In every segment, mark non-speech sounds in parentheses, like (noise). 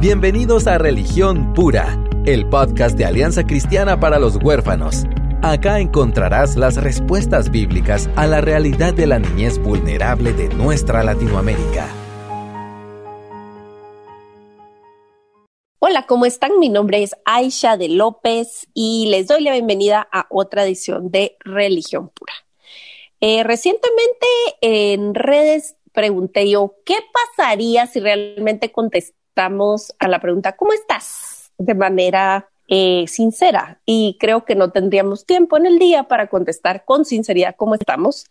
Bienvenidos a Religión Pura, el podcast de Alianza Cristiana para los Huérfanos. Acá encontrarás las respuestas bíblicas a la realidad de la niñez vulnerable de nuestra Latinoamérica. Hola, ¿cómo están? Mi nombre es Aisha de López y les doy la bienvenida a otra edición de Religión Pura. Eh, recientemente en redes pregunté yo, ¿qué pasaría si realmente contestamos? a la pregunta, ¿cómo estás? De manera eh, sincera. Y creo que no tendríamos tiempo en el día para contestar con sinceridad cómo estamos.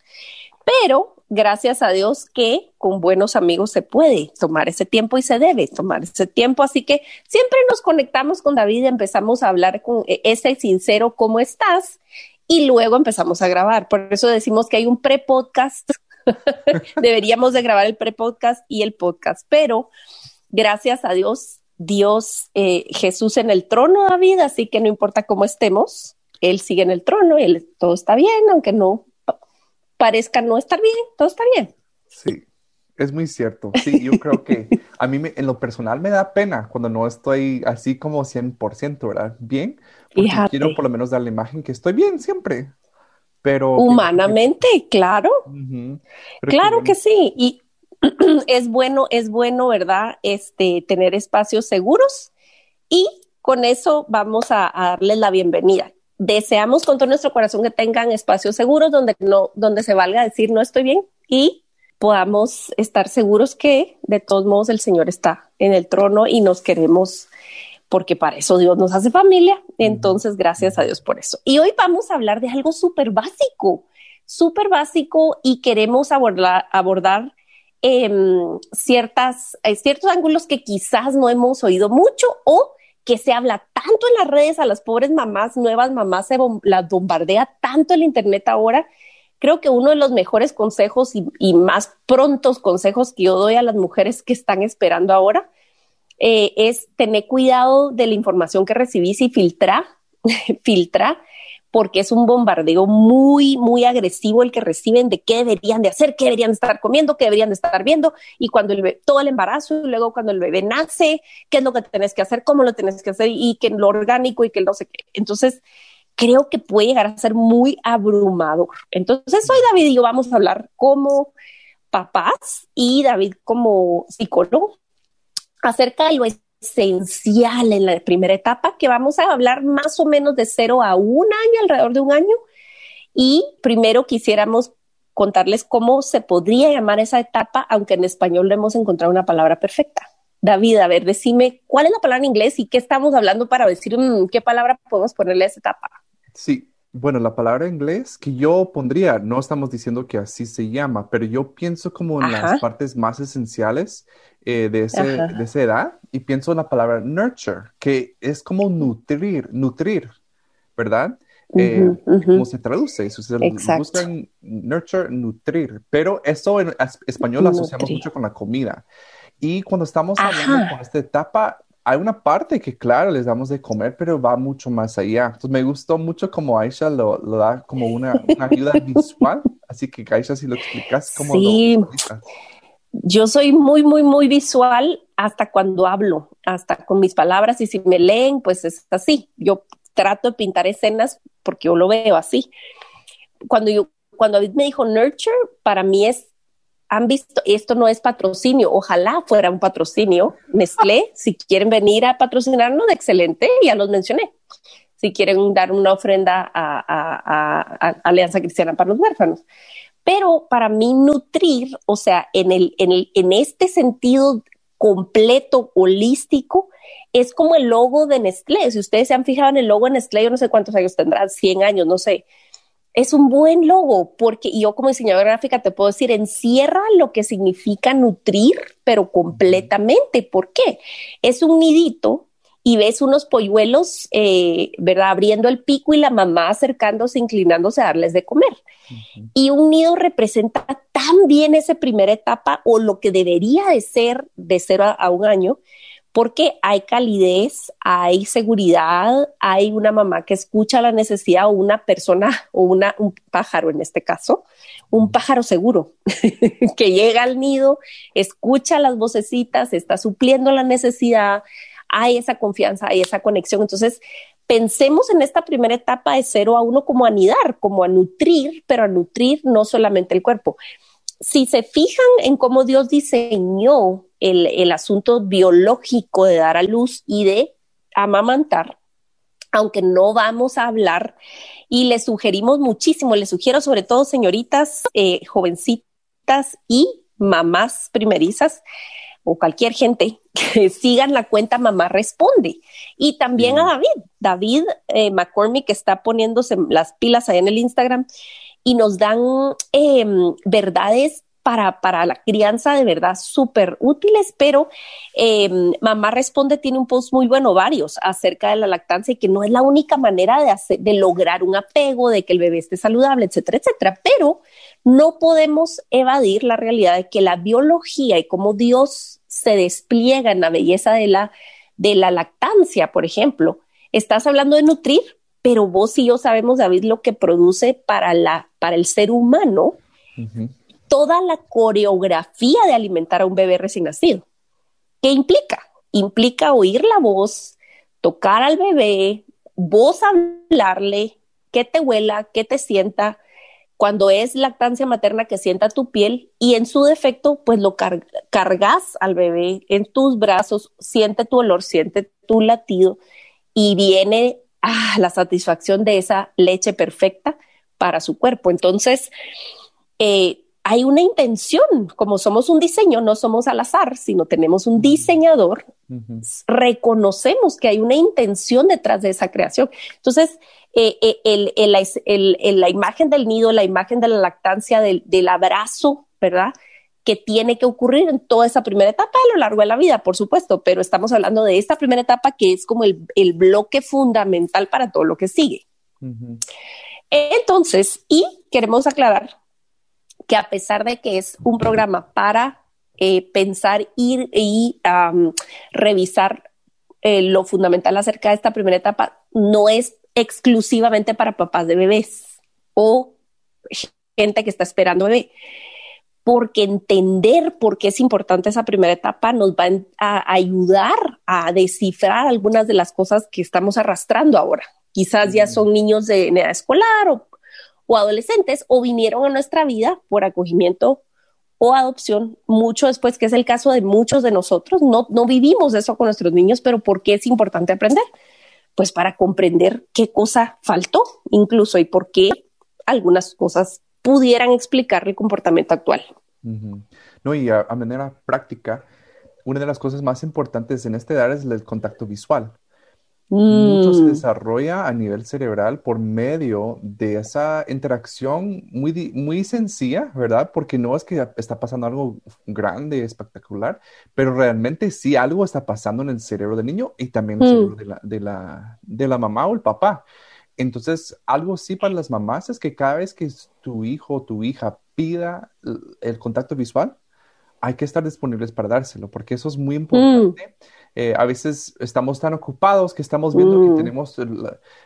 Pero gracias a Dios que con buenos amigos se puede tomar ese tiempo y se debe tomar ese tiempo. Así que siempre nos conectamos con David empezamos a hablar con e, ese sincero cómo estás y luego empezamos a grabar. Por eso decimos que hay un pre-podcast. (laughs) Deberíamos de grabar el pre-podcast y el podcast, pero gracias a Dios, Dios, eh, Jesús en el trono, David, así que no importa cómo estemos, Él sigue en el trono, él, todo está bien, aunque no parezca no estar bien, todo está bien. Sí, es muy cierto. Sí, yo creo que a mí en lo personal me da pena cuando no estoy así como 100%, ¿verdad? Bien, porque quiero por lo menos dar la imagen que estoy bien siempre. Pero humanamente, claro. claro que sí. Y (clears throat) es bueno, es bueno, ¿verdad? Este, tener espacios seguros y con eso vamos a, darles la bienvenida. Deseamos con todo nuestro corazón que tengan espacios seguros donde no, donde se valga decir no estoy bien y podamos estar seguros que de todos modos el Señor está en el trono y nos queremos porque para eso Dios nos hace familia. Entonces, gracias a Dios por eso. Y hoy vamos a hablar de algo súper básico, súper básico y queremos abordar, abordar Em, ciertas, eh, ciertos ángulos que quizás no hemos oído mucho o que se habla tanto en las redes a las pobres mamás, nuevas mamás, se las bombardea tanto el Internet ahora. Creo que uno de los mejores consejos y, más prontos consejos que yo doy a las mujeres que están esperando ahora eh, es tener cuidado de la información que recibís y filtra, (laughs) filtra porque es un bombardeo muy, muy agresivo el que reciben de qué deberían de hacer, qué deberían de estar comiendo, qué deberían de estar viendo, y cuando el bebé, todo el embarazo, y luego cuando el bebé nace, qué es lo que tenés que hacer, cómo lo tenés que hacer, y que lo orgánico y que no sé qué. Entonces, creo que puede llegar a ser muy abrumador. Entonces, hoy David y yo vamos a hablar como papás y David como psicólogo acerca de lo esencial en la primera etapa, que vamos a hablar más o menos de cero a un año, alrededor de un año. Y primero quisiéramos contarles cómo se podría llamar esa etapa, aunque en español no hemos encontrado una palabra perfecta. David, a ver, decime cuál es la palabra en inglés y qué estamos hablando para decir mm, qué palabra podemos ponerle a esa etapa. Sí, bueno, la palabra en inglés que yo pondría, no estamos diciendo que así se llama, pero yo pienso como en las partes más esenciales eh, de, ese, de esa edad y pienso en la palabra nurture, que es como nutrir, nutrir, ¿verdad? Eh, ¿Cómo se traduce? Si buscan nurture, nutrir, pero eso en español lo asociamos mucho con la comida. Y cuando estamos hablando con esta etapa, hay una parte que, claro, les damos de comer, pero va mucho más allá. Entonces, me gustó mucho como Aisha lo, lo da como una, una, ayuda visual. Así que, Aisha, si lo explicas, ¿cómo sí. lo yo soy muy, muy, muy visual hasta cuando hablo, hasta con mis palabras y si me leen, pues es así. Yo trato de pintar escenas porque yo lo veo así. Cuando yo, cuando David me dijo nurture, para mí es, han visto, esto no es patrocinio, ojalá fuera un patrocinio. Nestlé, si quieren venir a patrocinarnos, excelente, ya los mencioné. Si quieren dar una ofrenda a Alianza Cristiana para los Huérfanos. Pero para mí nutrir, o sea, en, el, en, el, en este sentido completo, holístico, es como el logo de Nestlé. Si ustedes se han fijado en el logo de Nestlé, yo no sé cuántos años tendrá, 100 años, no sé. Es un buen logo porque yo como diseñadora gráfica te puedo decir, encierra lo que significa nutrir, pero completamente. ¿Por qué? Es un nidito y ves unos polluelos, eh, ¿verdad? Abriendo el pico y la mamá acercándose, inclinándose a darles de comer. Y un nido representa tan bien esa primera etapa o lo que debería de ser de cero a, un año, porque hay calidez, hay seguridad, hay una mamá que escucha la necesidad o una persona o una, un pájaro en este caso, un pájaro seguro (laughs) que llega al nido, escucha las vocecitas, está supliendo la necesidad, hay esa confianza, hay esa conexión. Entonces, pensemos en esta primera etapa de cero a uno como anidar, como a nutrir, pero a nutrir no solamente el cuerpo. Si se fijan en cómo Dios diseñó el, asunto biológico de dar a luz y de amamantar, aunque no vamos a hablar y le sugerimos muchísimo, le sugiero sobre todo señoritas, eh, jovencitas y mamás primerizas o cualquier gente que sigan la cuenta Mamá Responde. Y también a David, David eh, McCormick está poniéndose las pilas ahí en el Instagram y nos dan em, verdades para, para la crianza de verdad súper útiles, pero em, Mamá Responde tiene un post muy bueno, varios, acerca de la lactancia y que no es la única manera de, hacer, de lograr un apego, de que el bebé esté saludable, etcétera, etcétera. Pero no podemos evadir la realidad de que la biología y cómo Dios se despliega en la belleza de la, de la lactancia, por ejemplo. Estás hablando de nutrir, pero vos y yo sabemos, David, lo que produce para, la, para el ser humano toda la coreografía de alimentar a un bebé recién nacido. ¿Qué implica? Implica oír la voz, tocar al bebé, vos hablarle, que te huela, que te sienta, cuando es lactancia materna que sienta tu piel y en su defecto, pues lo cargas al bebé en tus brazos, siente tu olor, siente tu latido y viene ah, la satisfacción de esa leche perfecta para su cuerpo. Entonces, eh, hay una intención, como somos un diseño, no somos al azar, sino tenemos un diseñador, reconocemos que hay una intención detrás de esa creación. Entonces, eh, eh, la imagen del nido, la imagen de la lactancia, del, abrazo, ¿verdad? Que tiene que ocurrir en toda esa primera etapa a lo largo de la vida, por supuesto, pero estamos hablando de esta primera etapa que es como el, bloque fundamental para todo lo que sigue. Entonces, y queremos aclarar que a pesar de que es un programa para eh, pensar ir y revisar eh, lo fundamental acerca de esta primera etapa, no es exclusivamente para papás de bebés o gente que está esperando bebé porque entender por qué es importante esa primera etapa nos va a ayudar a descifrar algunas de las cosas que estamos arrastrando ahora. Quizás ya son niños de edad escolar o o adolescentes o vinieron a nuestra vida por acogimiento o adopción mucho después, que es el caso de muchos de nosotros. No, no vivimos eso con nuestros niños, pero ¿por qué es importante aprender? Pues para comprender qué cosa faltó incluso y por qué algunas cosas pudieran explicar el comportamiento actual. No, y a, manera práctica, una de las cosas más importantes en esta edad es el contacto visual. Mucho se mm. desarrolla a nivel cerebral por medio de esa interacción muy, muy sencilla, ¿verdad? Porque no es que está pasando algo grande, espectacular, pero realmente sí algo está pasando en el cerebro del niño y también en el cerebro mm. de la, de, la, de la mamá o el papá. Entonces, algo sí para las mamás es que cada vez que tu hijo o tu hija pida el contacto visual, hay que estar disponibles para dárselo, porque eso es muy mm. importante. Eh, a veces estamos tan ocupados que estamos viendo que mm. tenemos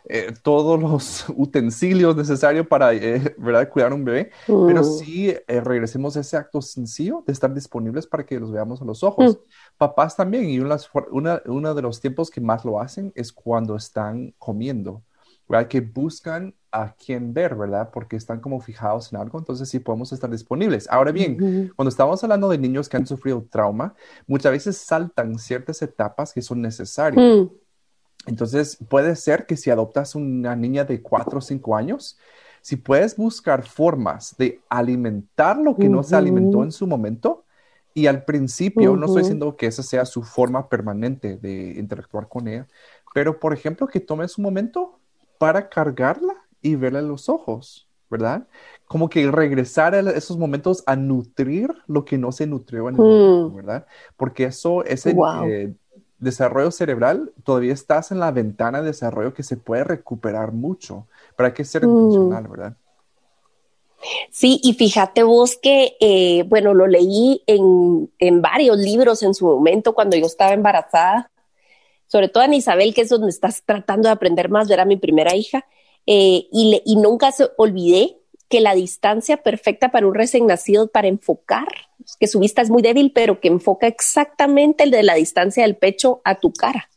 eh, todos los (laughs) utensilios necesarios para eh, ¿verdad? cuidar un bebé, pero mm. sí regresemos a ese acto sencillo de estar disponibles para que los veamos a los ojos. Papás también, y uno de los tiempos que más lo hacen es cuando están comiendo. ¿Verdad? Que buscan a quién ver, ¿verdad? Porque están como fijados en algo, entonces sí podemos estar disponibles. Ahora bien, cuando estamos hablando de niños que han sufrido trauma, muchas veces saltan ciertas etapas que son necesarias. Mm. Entonces, puede ser que si adoptas una niña de 4 o 5 años, si puedes buscar formas de alimentar lo que no se alimentó en su momento, y al principio, no estoy diciendo que esa sea su forma permanente de interactuar con ella, pero por ejemplo, que tomes un momento para cargarla y verla en los ojos, ¿verdad? Como que regresar a esos momentos a nutrir lo que no se nutrió en el momento, mm. ¿verdad? Porque eso, ese eh, desarrollo cerebral, todavía estás en la ventana de desarrollo que se puede recuperar mucho, pero hay que ser mm. intencional, ¿verdad? Sí, y fíjate vos que, eh, bueno, lo leí en, en, varios libros en su momento cuando yo estaba embarazada, sobre todo en Isabel, que es donde estás tratando de aprender más, ver a mi primera hija, eh, y, y nunca se olvidé que la distancia perfecta para un recién nacido para enfocar, que su vista es muy débil, pero que enfoca exactamente el de la distancia del pecho a tu cara.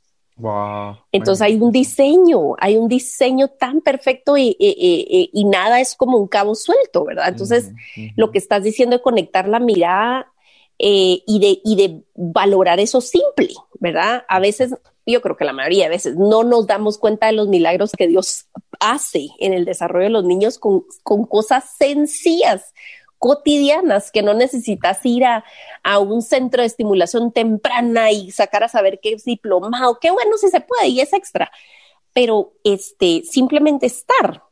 Entonces hay un diseño, hay un diseño tan perfecto y, y, nada es como un cabo suelto, ¿verdad? Entonces lo que estás diciendo es conectar la mirada eh, y, de, y de valorar eso simple, ¿verdad? A veces, yo creo que la mayoría de veces no nos damos cuenta de los milagros que Dios hace en el desarrollo de los niños con, cosas sencillas cotidianas que no necesitas ir a, un centro de estimulación temprana y sacar a saber qué es diplomado, qué bueno si se puede y es extra, pero este, simplemente estar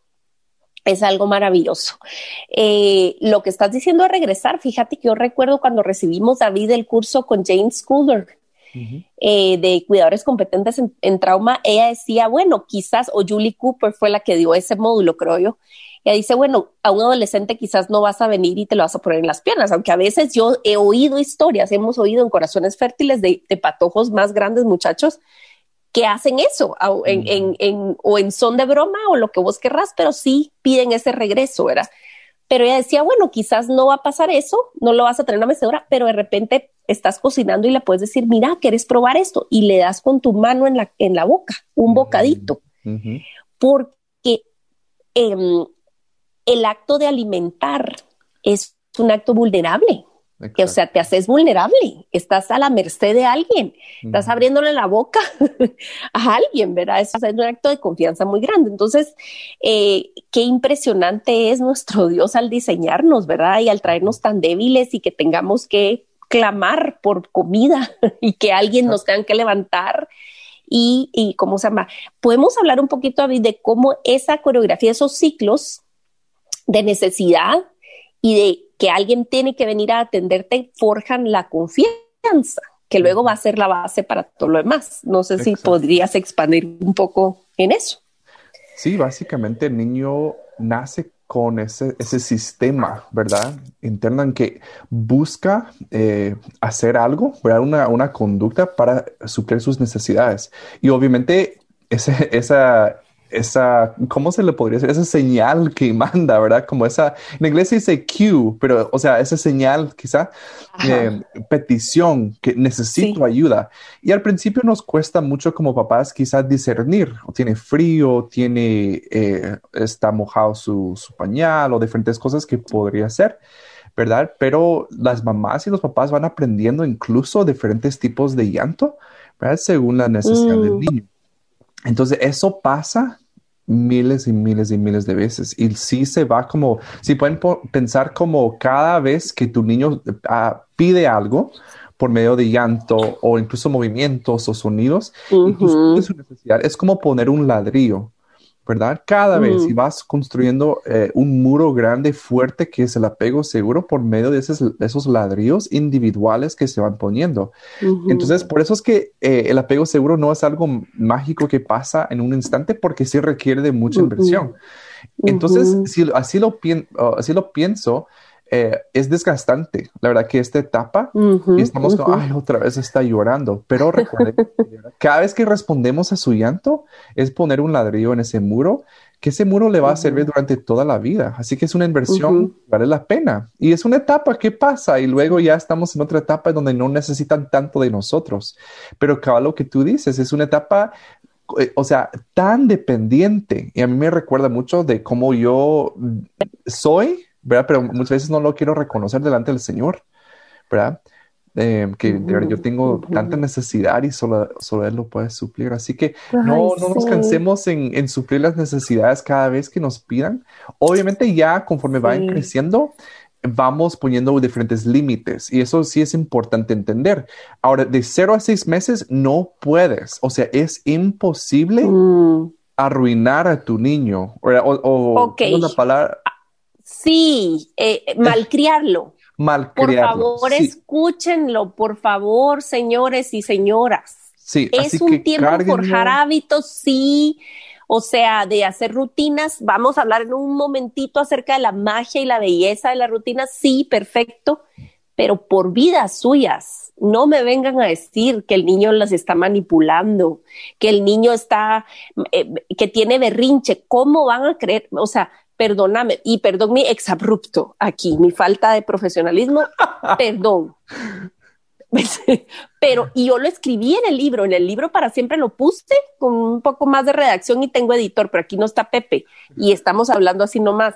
es algo maravilloso. Eh, lo que estás diciendo de regresar, fíjate que yo recuerdo cuando recibimos David el curso con James Eh, de cuidadores competentes en, en, trauma, ella decía, bueno, quizás, o Julie Cooper fue la que dio ese módulo, creo yo, ella dice, bueno, a un adolescente quizás no vas a venir y te lo vas a poner en las piernas, aunque a veces yo he oído historias, hemos oído en corazones fértiles de, patojos más grandes, muchachos, que hacen eso en, en, o en son de broma o lo que vos querrás, pero sí piden ese regreso, ¿verdad? Pero ella decía, bueno, quizás no va a pasar eso, no lo vas a tener en una mecedora, pero de repente estás cocinando y le puedes decir, mira, ¿quieres probar esto? Y le das con tu mano en la, en la boca un bocadito. Porque em, el acto de alimentar es un acto vulnerable. Que, o sea, te haces vulnerable, estás a la merced de alguien, estás abriéndole la boca (laughs) a alguien, ¿verdad? Eso es un acto de confianza muy grande. Entonces, eh, qué impresionante es nuestro Dios al diseñarnos, ¿verdad? Y al traernos tan débiles y que tengamos que clamar por comida (laughs) y que alguien nos tenga que levantar. Y, y, cómo se llama. Podemos hablar un poquito, David, de cómo esa coreografía, esos ciclos de necesidad y de que alguien tiene que venir a atenderte, forjan la confianza, que luego va a ser la base para todo lo demás. No sé si podrías expandir un poco en eso. Sí, básicamente el niño nace con ese, ese sistema, ¿verdad? Interno en que busca eh, hacer algo, ¿verdad? Una, una conducta para suplir sus necesidades. Y obviamente ese, esa, esa, ¿cómo se le podría decir? Esa señal que (laughs) manda, ¿verdad? Como esa, en inglés se dice cue, pero, o sea, esa señal quizá, eh, petición, que necesito ayuda. Y al principio nos cuesta mucho como papás quizás discernir, o tiene frío, tiene, eh, está mojado su, su pañal o diferentes cosas que podría ser. ¿verdad? Pero las mamás y los papás van aprendiendo incluso diferentes tipos de llanto, ¿verdad? Según la necesidad del mm. niño. Entonces, eso pasa miles y miles y miles de veces. Y sí se va como, si pueden pensar como cada vez que tu niño ah, pide algo por medio de llanto o incluso movimientos o sonidos, es como poner un ladrillo. ¿Verdad? Cada vez y vas construyendo eh, un muro grande, fuerte, que es el apego seguro por medio de esos, esos ladrillos individuales que se van poniendo. Entonces, por eso es que eh, el apego seguro no es algo mágico que pasa en un instante porque sí requiere de mucha inversión. Entonces, si así lo, así lo pienso, eh, es desgastante. La verdad que esta etapa y estamos como, ay, otra vez está llorando. Pero recuerden, (laughs) cada vez que respondemos a su llanto es poner un ladrillo en ese muro, que ese muro le va a servir durante toda la vida. Así que es una inversión, vale la pena. Y es una etapa que pasa y luego ya estamos en otra etapa donde no necesitan tanto de nosotros. Pero cada lo que tú dices es una etapa eh, o sea, tan dependiente. Y a mí me recuerda mucho de cómo yo soy ¿verdad? Pero muchas veces no lo quiero reconocer delante del Señor, ¿verdad? Eh, que yo tengo tanta necesidad y solo, solo, Él lo puede suplir. Así que no, no nos cansemos en, en, suplir las necesidades cada vez que nos pidan. Obviamente ya conforme van creciendo, vamos poniendo diferentes límites y eso sí es importante entender. Ahora, de cero a seis meses no puedes, o sea, es imposible mm. arruinar a tu niño o, o una palabra Sí, eh, malcriarlo. (laughs) Malcriarlo. Por favor, escúchenlo, por favor, señores y señoras. Sí, es un tiempo de forjar hábitos, sí. o sea, de hacer rutinas. Vamos a hablar en un momentito acerca de la magia y la belleza de las rutinas. Sí, perfecto, pero por vidas suyas. No me vengan a decir que el niño las está manipulando, que el niño está, eh, que tiene berrinche. ¿Cómo van a creer? O sea, perdóname, y perdón mi exabrupto aquí, mi falta de profesionalismo, (laughs) perdón. (laughs) Pero, y yo lo escribí en el libro, en el libro para siempre lo puse con un poco más de redacción y tengo editor, pero aquí no está Pepe y estamos hablando así nomás.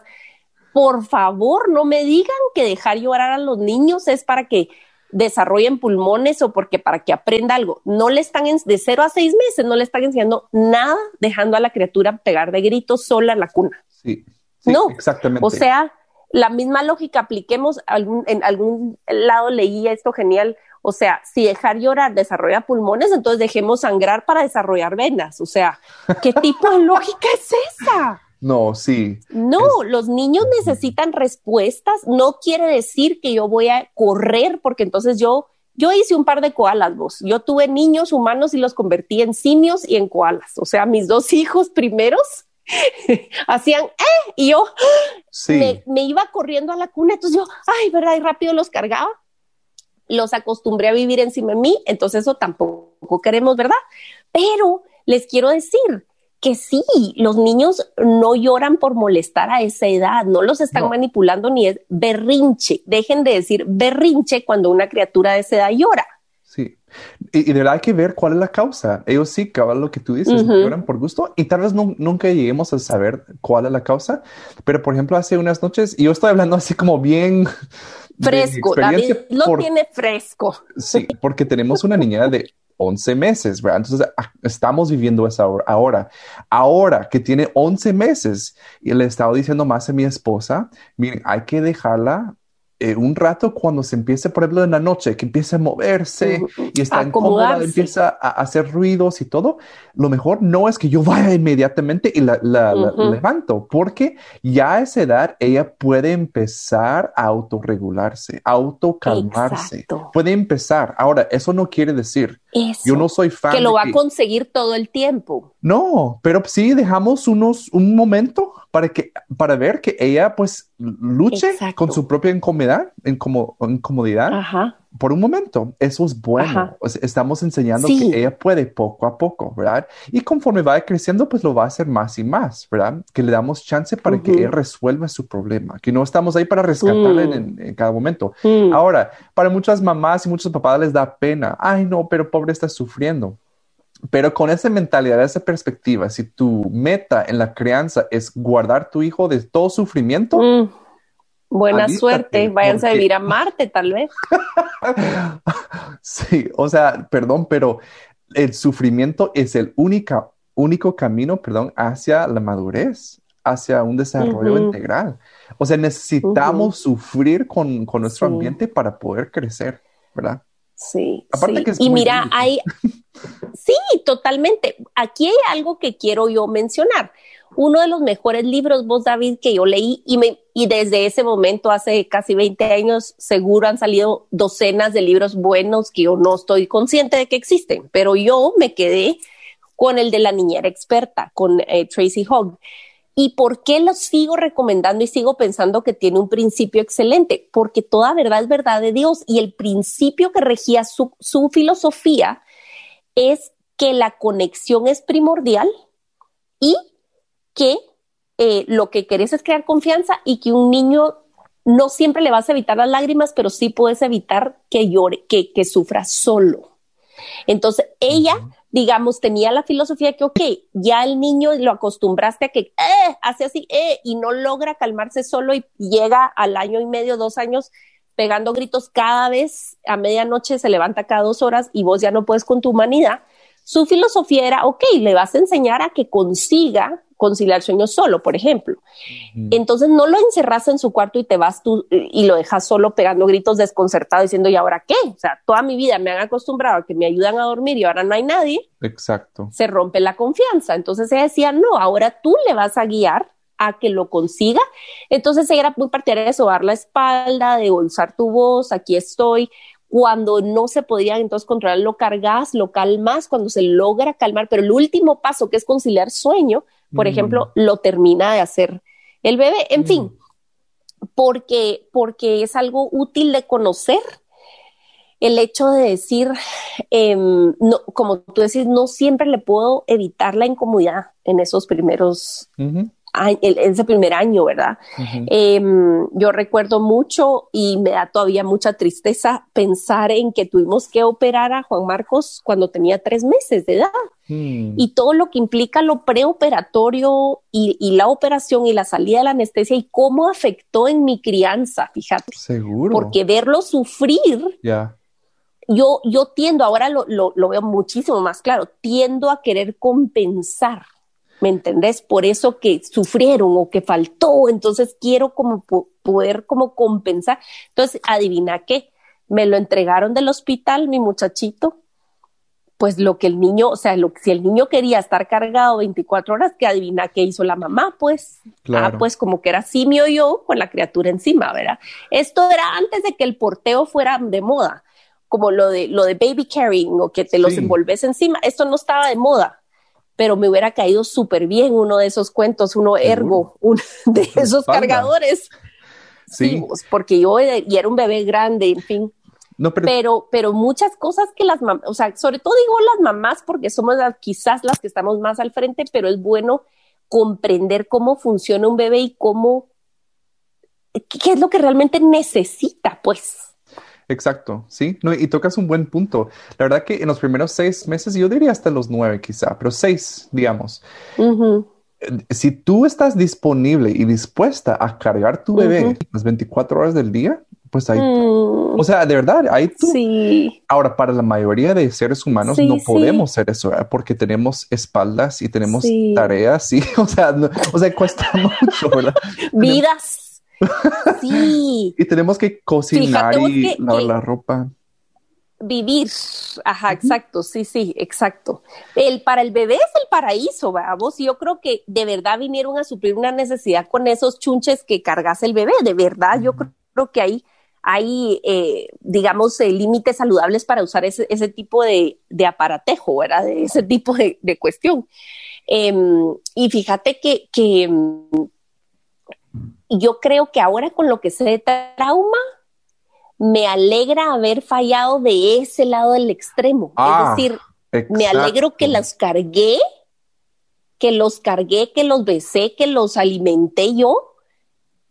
Por favor, no me digan que dejar llorar a los niños es para que desarrollen pulmones o porque para que aprenda algo. No le están de cero a seis meses, no le están enseñando nada, dejando a la criatura pegar de gritos sola en la cuna. Sí, no, exactamente. O sea, la misma lógica apliquemos en algún lado leí esto genial. O sea, si dejar llorar desarrolla pulmones, entonces dejemos sangrar para desarrollar venas. O sea, ¿qué tipo de lógica es esa? No, sí. No, los niños necesitan respuestas. No quiere decir que yo voy a correr porque entonces yo, yo hice un par de koalas, vos. Yo tuve niños humanos y los convertí en simios y en koalas. O sea, mis dos hijos primeros (laughs) hacían, ¡eh! Y yo (gasps) me, me, iba corriendo a la cuna. Entonces yo, ay, ¿verdad? Y rápido los cargaba los acostumbré a vivir encima de mí, entonces eso tampoco queremos, ¿verdad? Pero les quiero decir que sí, los niños no lloran por molestar a esa edad, no los están manipulando ni es berrinche. Dejen de decir berrinche cuando una criatura de esa edad llora. Y, de verdad hay que ver cuál es la causa. Ellos sí, cabal, lo que tú dices, lloran por gusto y tal vez nunca lleguemos a saber cuál es la causa. Pero, por ejemplo, hace unas noches, y yo estoy hablando así como bien (laughs) Fresco, David lo tiene fresco. Sí, porque tenemos una niña de 11 meses, ¿verdad? Entonces ah, estamos viviendo esa ahora. Ahora que tiene 11 meses y le estaba diciendo más a mi esposa, miren, hay que dejarla eh, un rato cuando se empiece, por ejemplo, en la noche, que empieza a moverse y está incómoda, empieza a hacer ruidos y todo, lo mejor no es que yo vaya inmediatamente y la, levanto, porque ya a esa edad ella puede empezar a autorregularse, autocalmarse, puede empezar. Ahora, eso no quiere decir, yo no soy fan. Que lo va a conseguir todo el tiempo. No, pero sí dejamos unos, un momento para que, para ver que ella pues luche con su propia incomodidad, incomodidad por un momento. Eso es bueno. estamos enseñando que ella puede poco a poco, ¿verdad? Y conforme va creciendo, pues lo va a hacer más y más, ¿verdad? Que le damos chance para que ella resuelva su problema, que no estamos ahí para rescatarla en, mm. cada momento. Mm. Ahora, para muchas mamás y muchos papás les da pena. Ay, no, pero pobre está sufriendo. Pero con esa mentalidad, esa perspectiva, si tu meta en la crianza es guardar tu hijo de todo sufrimiento, mm. Buena suerte, váyanse a vivir a (laughs) Marte tal vez. sí, o sea, perdón, pero el sufrimiento es el única, único camino, perdón, hacia la madurez, hacia un desarrollo integral. O sea, necesitamos sufrir con, nuestro ambiente para poder crecer, ¿verdad? Sí. Aparte Que y mira, hay, (laughs) sí, totalmente. Aquí hay algo que quiero yo mencionar. Uno de los mejores libros, vos David, que yo leí y, desde ese momento, hace casi 20 años, seguro han salido docenas de libros buenos que yo no estoy consciente de que existen, pero yo me quedé con el de la niñera experta, con eh, Tracy Hogg. ¿Y por qué lo sigo recomendando y sigo pensando que tiene un principio excelente? Porque toda verdad es verdad de Dios y el principio que regía su, filosofía es que la conexión es primordial y que eh, lo que querés es crear confianza y que un niño no siempre le vas a evitar las lágrimas, pero sí puedes evitar que llore, que, que sufra solo. Entonces, ella digamos, tenía la filosofía que, ok, ya el niño lo acostumbraste a que eh, hace así, eh, y no logra calmarse solo y llega al año y medio, dos años pegando gritos cada vez a medianoche, se levanta cada dos horas y vos ya no puedes con tu humanidad. Su filosofía era, ok, le vas a enseñar a que consiga conciliar sueño solo, por ejemplo. Entonces no lo encerras en su cuarto y te vas tú y lo dejas solo pegando gritos desconcertado diciendo, ¿y ahora qué? O sea, toda mi vida me han acostumbrado a que me ayudan a dormir y ahora no hay nadie. Exacto. Se rompe la confianza. Entonces ella decía, no, ahora tú le vas a guiar a que lo consiga. Entonces ella era muy partidaria de sobar la espalda, de bolsar tu voz, aquí estoy. Cuando no se podía entonces controlar, lo cargas, lo calmas, cuando se logra calmar, pero el último paso que es conciliar sueño, por mm. ejemplo, lo termina de hacer el bebé. En fin, mm. porque, porque es algo útil de conocer el hecho de decir, em, no, como tú decís, no siempre le puedo evitar la incomodidad en esos primeros en ese primer año, ¿verdad? Em, yo recuerdo mucho y me da todavía mucha tristeza pensar en que tuvimos que operar a Juan Marcos cuando tenía tres meses de edad. Hmm. Y todo lo que implica lo preoperatorio y, la operación y la salida de la anestesia y cómo afectó en mi crianza, fíjate. Seguro. Porque verlo sufrir. Yo, yo tiendo, ahora lo, lo veo muchísimo más claro, tiendo a querer compensar ¿me entendés? Por eso que sufrieron o que faltó, entonces quiero como poder como compensar. Entonces, adivina qué, me lo entregaron del hospital, mi muchachito, pues lo que el niño, o sea, lo, si el niño quería estar cargado 24 horas, que adivina qué hizo la mamá, pues, ah, pues como que era simio yo con la criatura encima, ¿verdad? Esto era antes de que el porteo fuera de moda, como lo de, lo de baby carrying o que te los envolves encima, esto no estaba de moda pero me hubiera caído súper bien uno de esos cuentos, uno ergo, uno (laughs) de esos cargadores. Sí. Porque yo y era un bebé grande, en fin. No, pero... pero... muchas cosas que las mamás, o sea, sobre todo digo las mamás porque somos quizás las que estamos más al frente, pero es bueno comprender cómo funciona un bebé y cómo, qué es lo que realmente necesita, pues. Exacto, sí, no, y tocas un buen punto. La verdad que en los primeros seis meses, yo diría hasta los nueve quizá, pero seis, digamos. Si tú estás disponible y dispuesta a cargar tu bebé las 24 horas del día, pues ahí, mm. o sea, de verdad, ahí tú. Sí. Ahora, para la mayoría de seres humanos no podemos hacer eso, porque tenemos espaldas y tenemos tareas, sí, (laughs) o sea, o sea, cuesta (laughs) mucho, ¿verdad? Vidas. Sí. y tenemos que cocinar y lavar la ropa. Vivir, ajá, exacto, sí, sí, exacto. El para el bebé es el paraíso, vamos. Yo creo que de verdad vinieron a suplir una necesidad con esos chunches que cargas el bebé, de verdad. Yo creo que hay, hay eh, digamos, eh, límites saludables para usar ese, ese tipo de, de, aparatejo, ¿verdad? De ese tipo de, de cuestión. Em, y fíjate que, que em, yo creo que ahora con lo que sé de trauma, me alegra haber fallado de ese lado del extremo. es ah, decir, me alegro que los cargué, que los cargué, que los besé, que los alimenté yo,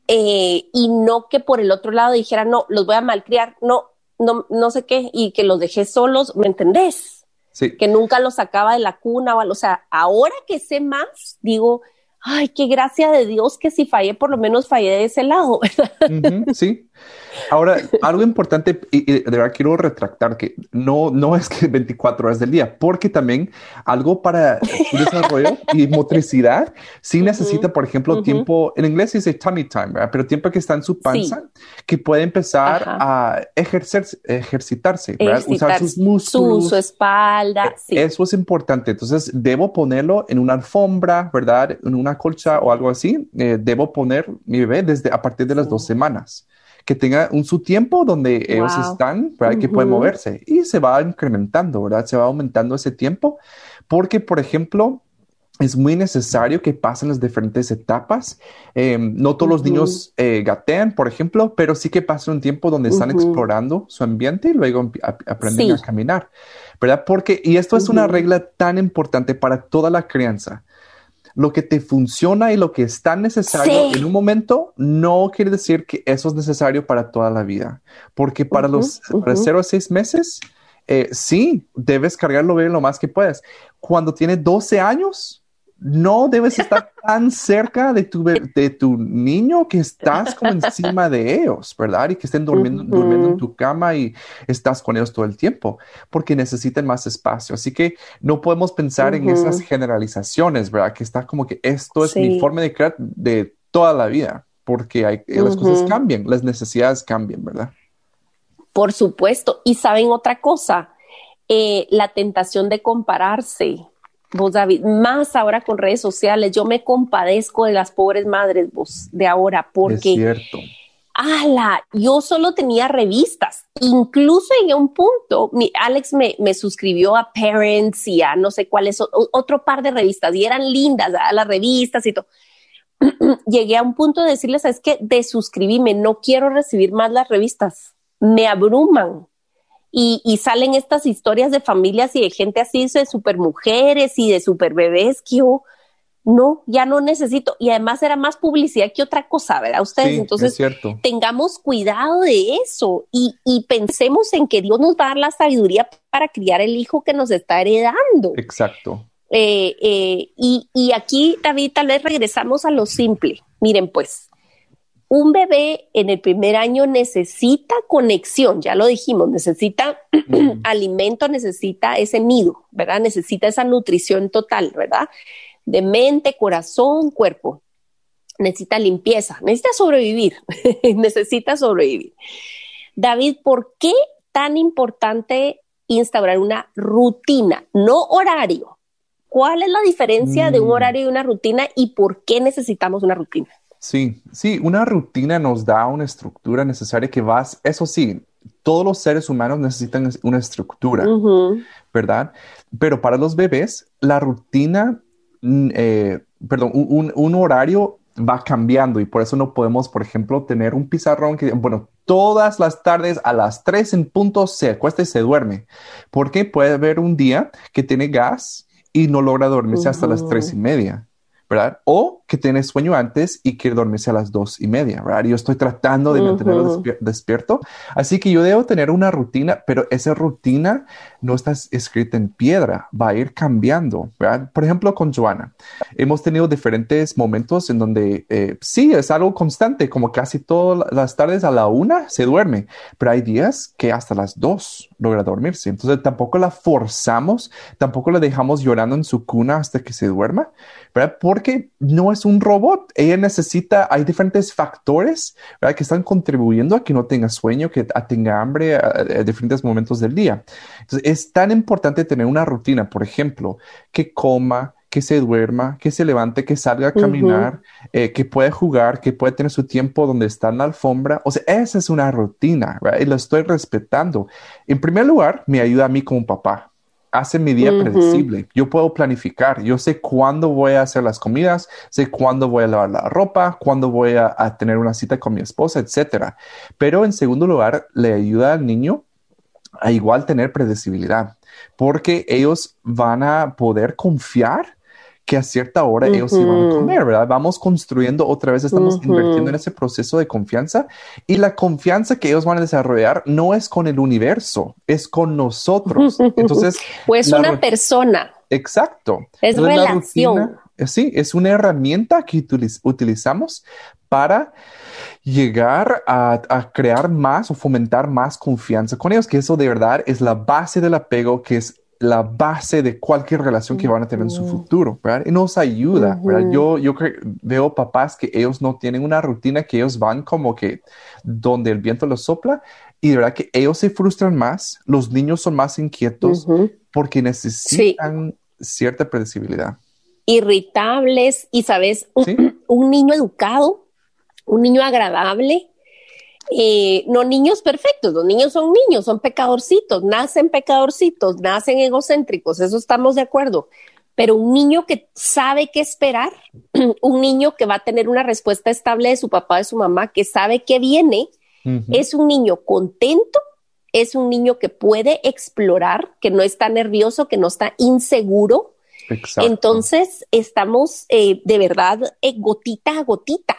eh, y no que por el otro lado dijera, no, los voy a malcriar, no, no, no sé qué, y que los dejé solos, ¿me entendés? Sí. Que nunca los sacaba de la cuna, o, o sea, ahora que sé más, digo, ay, qué gracia de Dios que si fallé, por lo menos fallé de ese lado. sí. Ahora, algo importante, y, de verdad quiero retractar que no, no es que 24 horas del día, porque también algo para desarrollo y motricidad sí necesita, por ejemplo, tiempo, en inglés se dice tummy time, pero tiempo que está en su panza, que puede empezar a ejercer, ejercitarse, usar sus músculos. Su, espalda. E, eso es importante. Entonces, debo ponerlo en una alfombra, ¿verdad? En una colcha o algo así. Eh, debo poner mi bebé desde a partir de las dos semanas que tenga un su tiempo donde ellos están, ¿verdad? Que pueden moverse y se va incrementando, ¿verdad? Se va aumentando ese tiempo porque, por ejemplo, es muy necesario que pasen las diferentes etapas. Em, no todos los niños eh, gatean, por ejemplo, pero sí que pasan un tiempo donde están explorando su ambiente y luego aprenden a caminar, ¿verdad? Porque, y esto es una regla tan importante para toda la crianza lo que te funciona y lo que es tan necesario en un momento no quiere decir que eso es necesario para toda la vida. Porque para los para cero a seis meses, eh, sí, debes cargarlo bien lo más que puedes. Cuando tiene 12 años, no debes (laughs) estar tan cerca de tu, de tu niño que estás como encima de ellos, ¿verdad? Y que estén durmiendo, durmiendo en tu cama y estás con ellos todo el tiempo, porque necesitan más espacio. Así que no podemos pensar en esas generalizaciones, ¿verdad? Que está como que esto es mi forma de crear de toda la vida, porque hay, las cosas cambian, las necesidades cambian, ¿verdad? Por supuesto. Y saben otra cosa, eh, la tentación de compararse vos David, más ahora con redes sociales, yo me compadezco de las pobres madres vos de ahora porque ala, yo solo tenía revistas. Incluso en un punto, mi, Alex me, me, suscribió a Parents y a no sé cuáles, otro par de revistas y eran lindas a las revistas y todo. (clears throat) Llegué a un punto de decirles, es que de suscribirme, no quiero recibir más las revistas, me abruman. Y, y, salen estas historias de familias y de gente así, de super mujeres y de super bebés que yo, no, ya no necesito. Y además era más publicidad que otra cosa, ¿verdad? Ustedes, entonces, tengamos cuidado de eso y, pensemos en que Dios nos va a dar la sabiduría para criar el hijo que nos está heredando. Exacto. Eh, eh, y, y aquí, David, tal vez regresamos a lo simple. Miren, pues, un bebé en el primer año necesita conexión, ya lo dijimos, necesita (clears throat) alimento, necesita ese nido, ¿verdad? Necesita esa nutrición total, ¿verdad? de mente, corazón, cuerpo. Necesita limpieza, necesita sobrevivir, (laughs) necesita sobrevivir. David, ¿por qué tan importante instaurar una rutina, no horario? ¿Cuál es la diferencia de un mm. horario y una rutina y por qué necesitamos una rutina? Sí, sí, una rutina nos da una estructura necesaria que vas, eso sí, todos los seres humanos necesitan una estructura, ¿verdad? Pero para los bebés, la rutina eh, perdón, un, horario va cambiando y por eso no podemos, por ejemplo, tener un pizarrón que, bueno, todas las tardes a las 3 en punto se acuesta y se duerme. Porque puede haber un día que tiene gas y no logra dormirse hasta las tres y media. ¿verdad? O que tiene sueño antes y quiere dormirse a las dos y media, ¿verdad? Yo estoy tratando de mantenerlo despierto, así que yo debo tener una rutina, pero esa rutina no está escrita en piedra, va a ir cambiando, ¿verdad? Por ejemplo, con Joana, hemos tenido diferentes momentos en donde eh, sí, es algo constante, como casi todas las tardes a la una se duerme, pero hay días que hasta las dos logra dormirse, entonces tampoco la forzamos, tampoco la dejamos llorando en su cuna hasta que se duerma, ¿verdad? Porque no es un robot. Ella necesita, hay diferentes factores, ¿verdad? Que están contribuyendo a que no tenga sueño, que tenga hambre a, diferentes momentos del día. Entonces, es tan importante tener una rutina, por ejemplo, que coma, que se duerma, que se levante, que salga a caminar, eh, que pueda jugar, que pueda tener su tiempo donde está en la alfombra. O sea, esa es una rutina, ¿verdad? Y lo estoy respetando. En primer lugar, me ayuda a mí como papá, hace mi día predecible. Yo puedo planificar. Yo sé cuándo voy a hacer las comidas, sé cuándo voy a lavar la ropa, cuándo voy a, tener una cita con mi esposa, etcétera. Pero en segundo lugar, le ayuda al niño a igual tener predecibilidad, porque ellos van a poder confiar que a cierta hora ellos iban a comer, ¿verdad? Vamos construyendo otra vez, estamos invirtiendo en ese proceso de confianza y la confianza que ellos van a desarrollar no es con el universo, es con nosotros. (laughs) Entonces, pues una persona. Exacto. Es relación. Eh, sí, es una herramienta que utilizamos para llegar a, a, crear más o fomentar más confianza con ellos, que eso de verdad es la base del apego, que es la base de cualquier relación que van a tener en su futuro, ¿verdad? Y nos ayuda, ¿verdad? Yo, yo veo papás que ellos no tienen una rutina, que ellos van como que donde el viento los sopla y de verdad que ellos se frustran más, los niños son más inquietos porque necesitan cierta predecibilidad. Irritables y, ¿sabes? un niño educado, un niño agradable, eh, no niños perfectos, los niños son niños, son pecadorcitos, nacen pecadorcitos, nacen egocéntricos, eso estamos de acuerdo. Pero un niño que sabe qué esperar, (clears throat) un niño que va a tener una respuesta estable de su papá, de su mamá, que sabe qué viene, es un niño contento, es un niño que puede explorar, que no está nervioso, que no está inseguro. Entonces, estamos eh, de verdad eh, gotita a gotita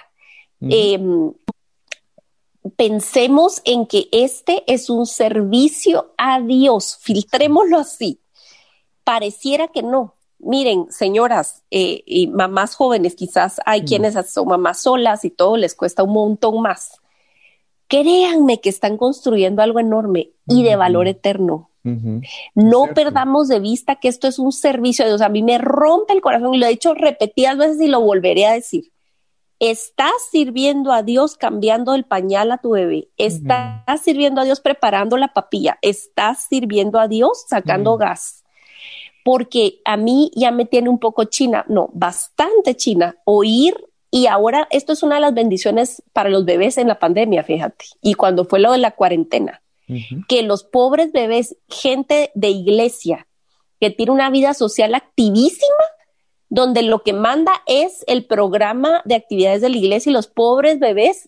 pensemos en que este es un servicio a Dios, filtrémoslo así. Pareciera que no. Miren, señoras eh, y mamás jóvenes, quizás hay mm. quienes son mamás solas y todo les cuesta un montón más. Créanme que están construyendo algo enorme y de valor eterno. No perdamos de vista que esto es un servicio a Dios. A mí me rompe el corazón y lo he dicho repetidas veces y lo volveré a decir. Estás sirviendo a Dios cambiando el pañal a tu bebé. Estás sirviendo a Dios preparando la papilla. Estás sirviendo a Dios sacando gas. Porque a mí ya me tiene un poco china, no, bastante china, oír Y ahora esto es una de las bendiciones para los bebés en la pandemia, fíjate. Y cuando fue lo de la cuarentena, que los pobres bebés, gente de iglesia, que tiene una vida social activísima, donde lo que manda es el programa de actividades de la iglesia y los pobres bebés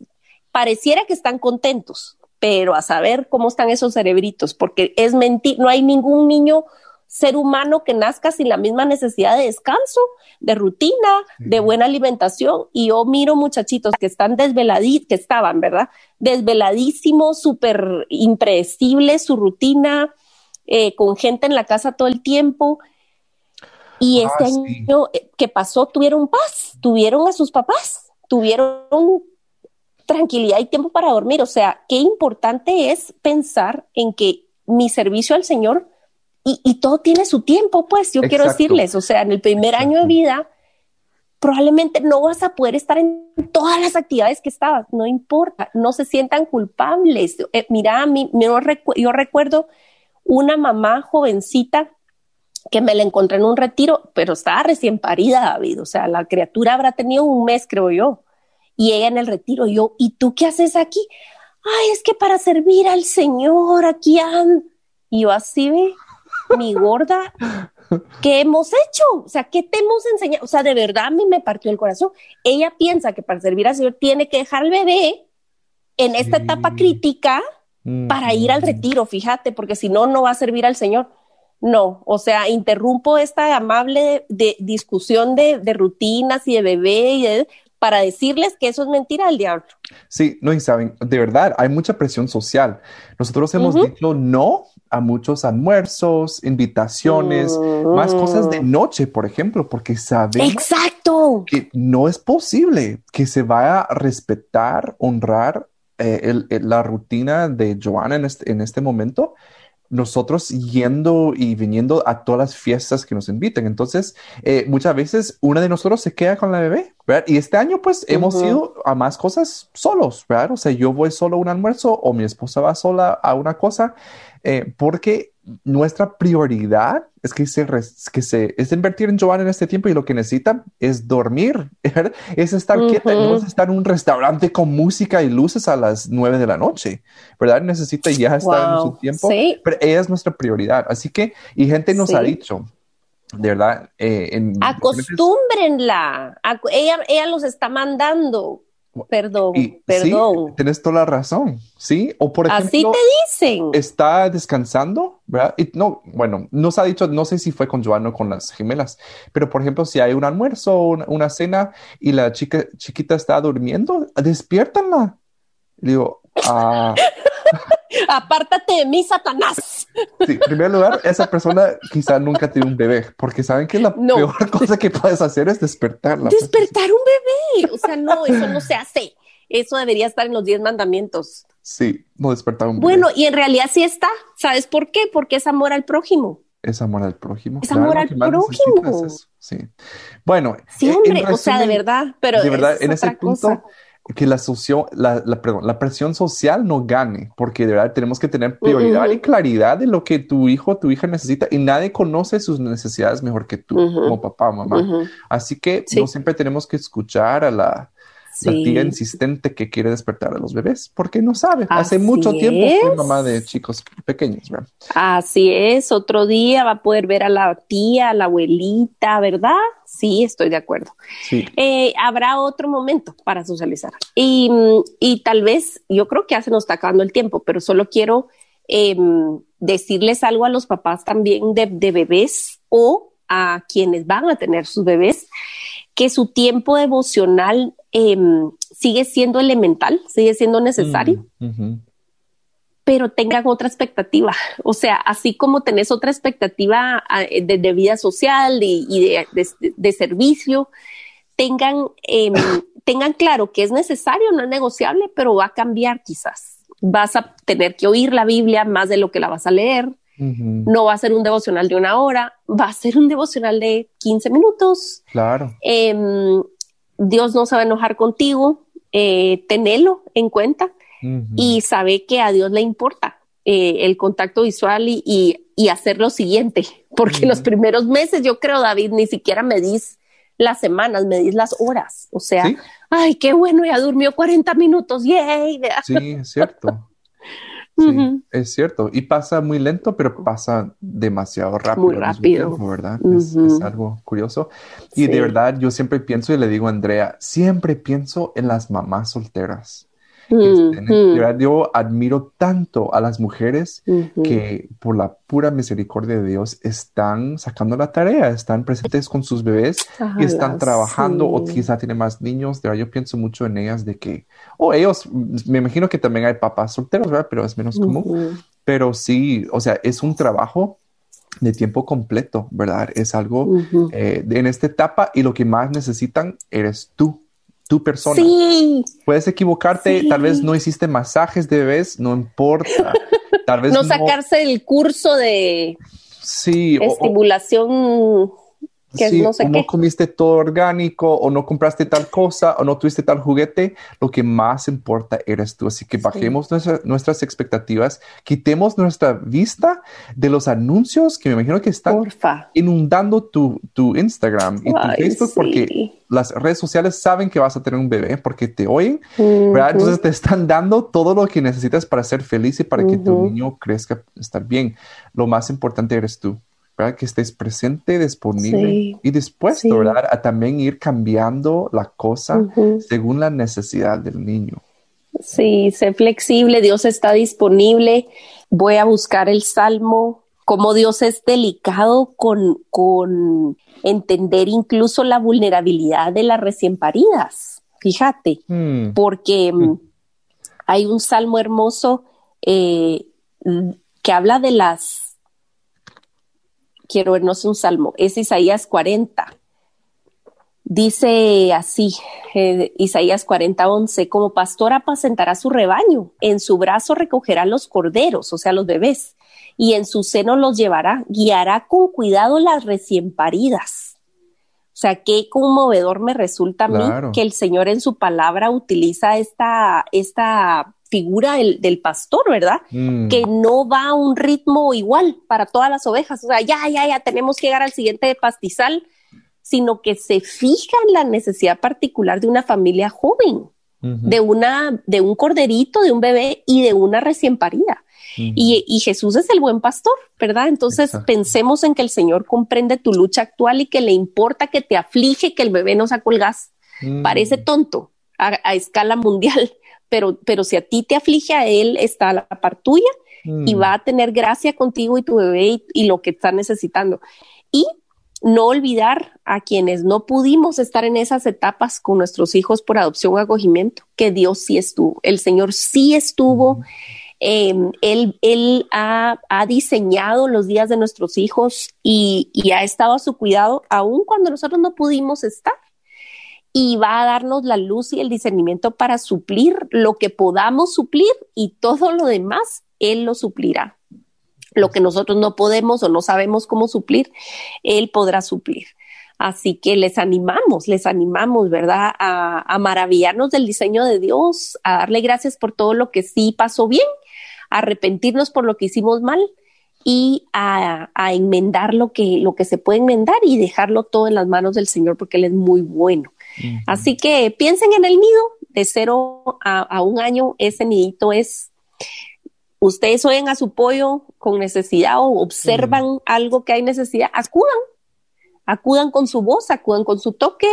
pareciera que están contentos, pero a saber cómo están esos cerebritos, porque es mentir, no hay ningún niño ser humano que nazca sin la misma necesidad de descanso, de rutina, de buena alimentación. Y yo miro muchachitos que están desveladísimos, que estaban, ¿verdad? Desveladísimos, súper impredecibles, su rutina, eh, con gente en la casa todo el tiempo. Y ah, este año eh, que pasó tuvieron paz, tuvieron a sus papás, tuvieron tranquilidad y tiempo para dormir. O sea, qué importante es pensar en que mi servicio al Señor y, todo tiene su tiempo, pues yo quiero decirles, o sea, en el primer año de vida probablemente no vas a poder estar en todas las actividades que estabas, no importa, no se sientan culpables. Eh, mira, a mí, yo recuerdo una mamá jovencita que me la encontré en un retiro, pero estaba recién parida, David, o sea, la criatura habrá tenido un mes, creo yo, y ella en el retiro, yo, ¿y tú qué haces aquí? Ay, es que para servir al Señor, aquí han... Y yo así, ve, mi gorda, ¿qué hemos hecho? O sea, ¿qué te hemos enseñado? O sea, de verdad a mí me partió el corazón. Ella piensa que para servir al Señor tiene que dejar al bebé en esta etapa crítica para ir al retiro, fíjate, porque si no, no va a servir al Señor. No, o sea, interrumpo esta amable de, discusión de, rutinas y de bebé y para decirles que eso es mentira del diablo. Sí, no, y saben, de verdad, hay mucha presión social. Nosotros hemos dicho no a muchos almuerzos, invitaciones, más cosas de mm. noche, por ejemplo, porque sabemos Exacto. que no es posible que se vaya a respetar, honrar eh, la rutina de Joana en este, en este momento nosotros yendo y viniendo a todas las fiestas que nos inviten. Entonces, eh, muchas veces una de nosotros se queda con la bebé, ¿verdad? Y este año, pues, hemos ido a más cosas solos, ¿verdad? O sea, yo voy solo a un almuerzo o mi esposa va sola a una cosa, eh, porque nuestra prioridad es que se, que se es invertir en Joan en este tiempo y lo que necesita es dormir, (laughs) es estar quieta, no es estar en un restaurante con música y luces a las nueve de la noche, ¿verdad? Necesita ya estar en su tiempo, pero ella es nuestra prioridad. Así que, y gente nos ha dicho, de verdad, eh, en, acostúmbrenla, ella, ella los está mandando Perdón, perdón. Sí, tienes toda la razón, ¿sí? O por ejemplo, así te dicen. Está descansando, ¿verdad? Y no, bueno, nos ha dicho, no sé si fue con Joan o con las gemelas, pero por ejemplo, si hay un almuerzo o una, cena y la chica chiquita está durmiendo, despiértanla. digo, ah. (laughs) (laughs) Apártate de mí, Satanás. Sí, en primer lugar, esa persona quizá nunca tiene un bebé, porque saben que la peor cosa que puedes hacer es despertarla. Despertar un bebé. O sea, no, eso no se hace. Eso debería estar en los diez mandamientos. Sí, no despertar un bebé. Bueno, y en realidad sí está. ¿Sabes por qué? Porque es amor al prójimo. Es amor al prójimo. Es amor al prójimo. Sí. Bueno. Sí, hombre, o sea, de verdad, pero. De verdad, en ese punto, que la, la, la, presión social no gane, porque de verdad tenemos que tener prioridad y claridad de lo que tu hijo o tu hija necesita y nadie conoce sus necesidades mejor que tú como papá o mamá. Así que no siempre tenemos que escuchar a la, la tía insistente que quiere despertar a los bebés, porque no sabe. Hace mucho tiempo fue mamá de chicos pequeños. ¿verdad? Así es, otro día va a poder ver a la tía, a la abuelita, ¿verdad? Sí, estoy de acuerdo. Eh, habrá otro momento para socializar. Y, tal vez, yo creo que ya se nos está acabando el tiempo, pero solo quiero em, decirles algo a los papás también de, de bebés o a quienes van a tener sus bebés que su tiempo devocional em, sigue siendo elemental, sigue siendo necesario, mm, pero tengan otra expectativa. O sea, así como tenés otra expectativa ah, de, vida social y, de, servicio, tengan, em, (coughs) tengan claro que es necesario, no es negociable, pero va a cambiar quizás. Vas a tener que oír la Biblia más de lo que la vas a leer, no va a ser un devocional de una hora, va a ser un devocional de 15 minutos. Claro. Em, Dios no se va a enojar contigo, eh, tenelo en cuenta y sabe que a Dios le importa eh, el contacto visual y, hacer lo siguiente, porque los primeros meses yo creo, David, ni siquiera me dis las semanas, medís las horas. O sea, ay, qué bueno, ya durmió 40 minutos, yay. Sí, es cierto. (laughs) Sí, es cierto. Y pasa muy lento, pero pasa demasiado rápido. Muy rápido. ¿verdad? es, algo curioso. Y de verdad, yo siempre pienso y le digo a Andrea, siempre pienso en las mamás solteras. Este, yo admiro tanto a las mujeres que por la pura misericordia de Dios están sacando la tarea, están presentes con sus bebés y están trabajando o quizá tienen más niños. De yo pienso mucho en ellas de que, o ellos, me imagino que también hay papás solteros, ¿verdad? Pero es menos común. Pero sí, o sea, es un trabajo de tiempo completo, ¿verdad? Es algo eh, en esta etapa y lo que más necesitan eres tú tu persona. Sí. Puedes equivocarte, tal vez no hiciste masajes de bebés, no importa. Tal vez no, sacarse el curso de sí, estimulación sí, no no comiste todo orgánico, o no compraste tal cosa, o no tuviste tal juguete, lo que más importa eres tú. Así que bajemos nuestras expectativas, quitemos nuestra vista de los anuncios que me imagino que están inundando tu, tu, Instagram y tu Facebook, porque las redes sociales saben que vas a tener un bebé porque te oyen, ¿verdad? Entonces te están dando todo lo que necesitas para ser feliz y para que tu niño crezca, estar bien. Lo más importante eres tú. Que estés presente, disponible y dispuesto, ¿verdad? A también ir cambiando la cosa según la necesidad del niño. Sí, sé flexible, Dios está disponible. Voy a buscar el salmo, como Dios es delicado con, con entender incluso la vulnerabilidad de las recién paridas. Fíjate, hmm. porque hmm. hay un salmo hermoso eh, que habla de las quiero vernos un salmo, es Isaías 40. Dice así, eh, Isaías 40, 11, como pastor apacentará su rebaño, en su brazo recogerá los corderos, o sea, los bebés, y en su seno los llevará, guiará con cuidado las recién paridas. O sea, qué conmovedor me resulta a mí que el Señor en su palabra utiliza esta, esta figura del, pastor, ¿verdad? Mm. Que no va a un ritmo igual para todas las ovejas. O sea, ya, ya, ya tenemos que llegar al siguiente pastizal, sino que se fija en la necesidad particular de una familia joven, de, una, de un corderito, de un bebé y de una recién parida. y, Jesús es el buen pastor, ¿verdad? Entonces pensemos en que el Señor comprende tu lucha actual y que le importa que te aflige que el bebé no se colgas. Mm. Parece tonto a, escala mundial, pero, pero si a ti te aflige a él, está a la par tuya y mm. va a tener gracia contigo y tu bebé y, lo que está necesitando. Y no olvidar a quienes no pudimos estar en esas etapas con nuestros hijos por adopción o acogimiento, que Dios sí estuvo, el Señor sí estuvo. Em, él, él ha, ha, diseñado los días de nuestros hijos y, y, ha estado a su cuidado, aun cuando nosotros no pudimos estar y va a darnos la luz y el discernimiento para suplir lo que podamos suplir y todo lo demás Él lo suplirá. Lo que nosotros no podemos o no sabemos cómo suplir, Él podrá suplir. Así que les animamos, les animamos, ¿verdad? A, maravillarnos del diseño de Dios, a darle gracias por todo lo que sí pasó bien, a arrepentirnos por lo que hicimos mal y a, a, enmendar lo que, lo que se puede enmendar y dejarlo todo en las manos del Señor porque Él es muy bueno. Así que piensen en el nido de cero a, un año, ese nidito es, ustedes oyen a su pollo con necesidad o observan algo que hay necesidad, acudan, acudan con su voz, acudan con su toque,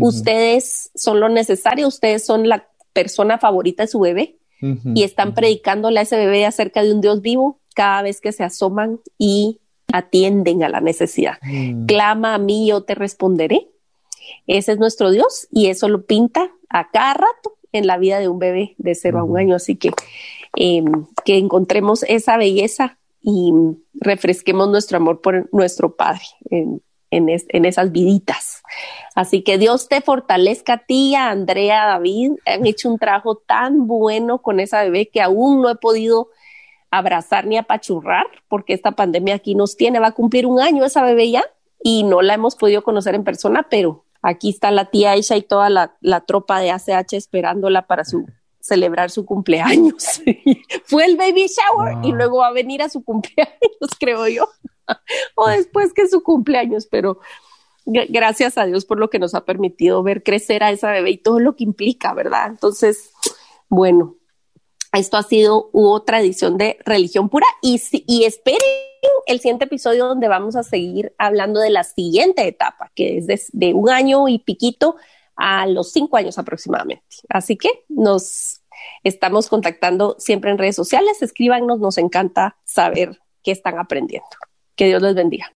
ustedes son lo necesario, ustedes son la persona favorita de su bebé y están predicándole a ese bebé acerca de un Dios vivo cada vez que se asoman y atienden a la necesidad. Clama a mí, yo te responderé. Ese es nuestro Dios y eso lo pinta a cada rato en la vida de un bebé de cero a un año. Así que em, que encontremos esa belleza y refresquemos nuestro amor por nuestro Padre en, en, esas viditas. Así que Dios te fortalezca a ti, a Andrea, David. Han hecho un trabajo tan bueno con esa bebé que aún no he podido abrazar ni apachurrar porque esta pandemia aquí nos tiene. Va a cumplir un año esa bebé ya y no la hemos podido conocer en persona, pero Aquí está la tía Aisha y toda la, tropa de ACH esperándola para su celebrar su cumpleaños. (laughs) Fue el baby shower y luego va a venir a su cumpleaños, (laughs) creo yo. (laughs) o después que su cumpleaños, pero gracias a Dios por lo que nos ha permitido ver crecer a esa bebé y todo lo que implica, ¿verdad? Entonces, bueno, esto ha sido otra edición de Religión Pura y, esperen el siguiente episodio donde vamos a seguir hablando de la siguiente etapa, que es de un año y piquito a los cinco años aproximadamente. Así que nos estamos contactando siempre en redes sociales, escríbanos, nos encanta saber qué están aprendiendo. Que Dios les bendiga.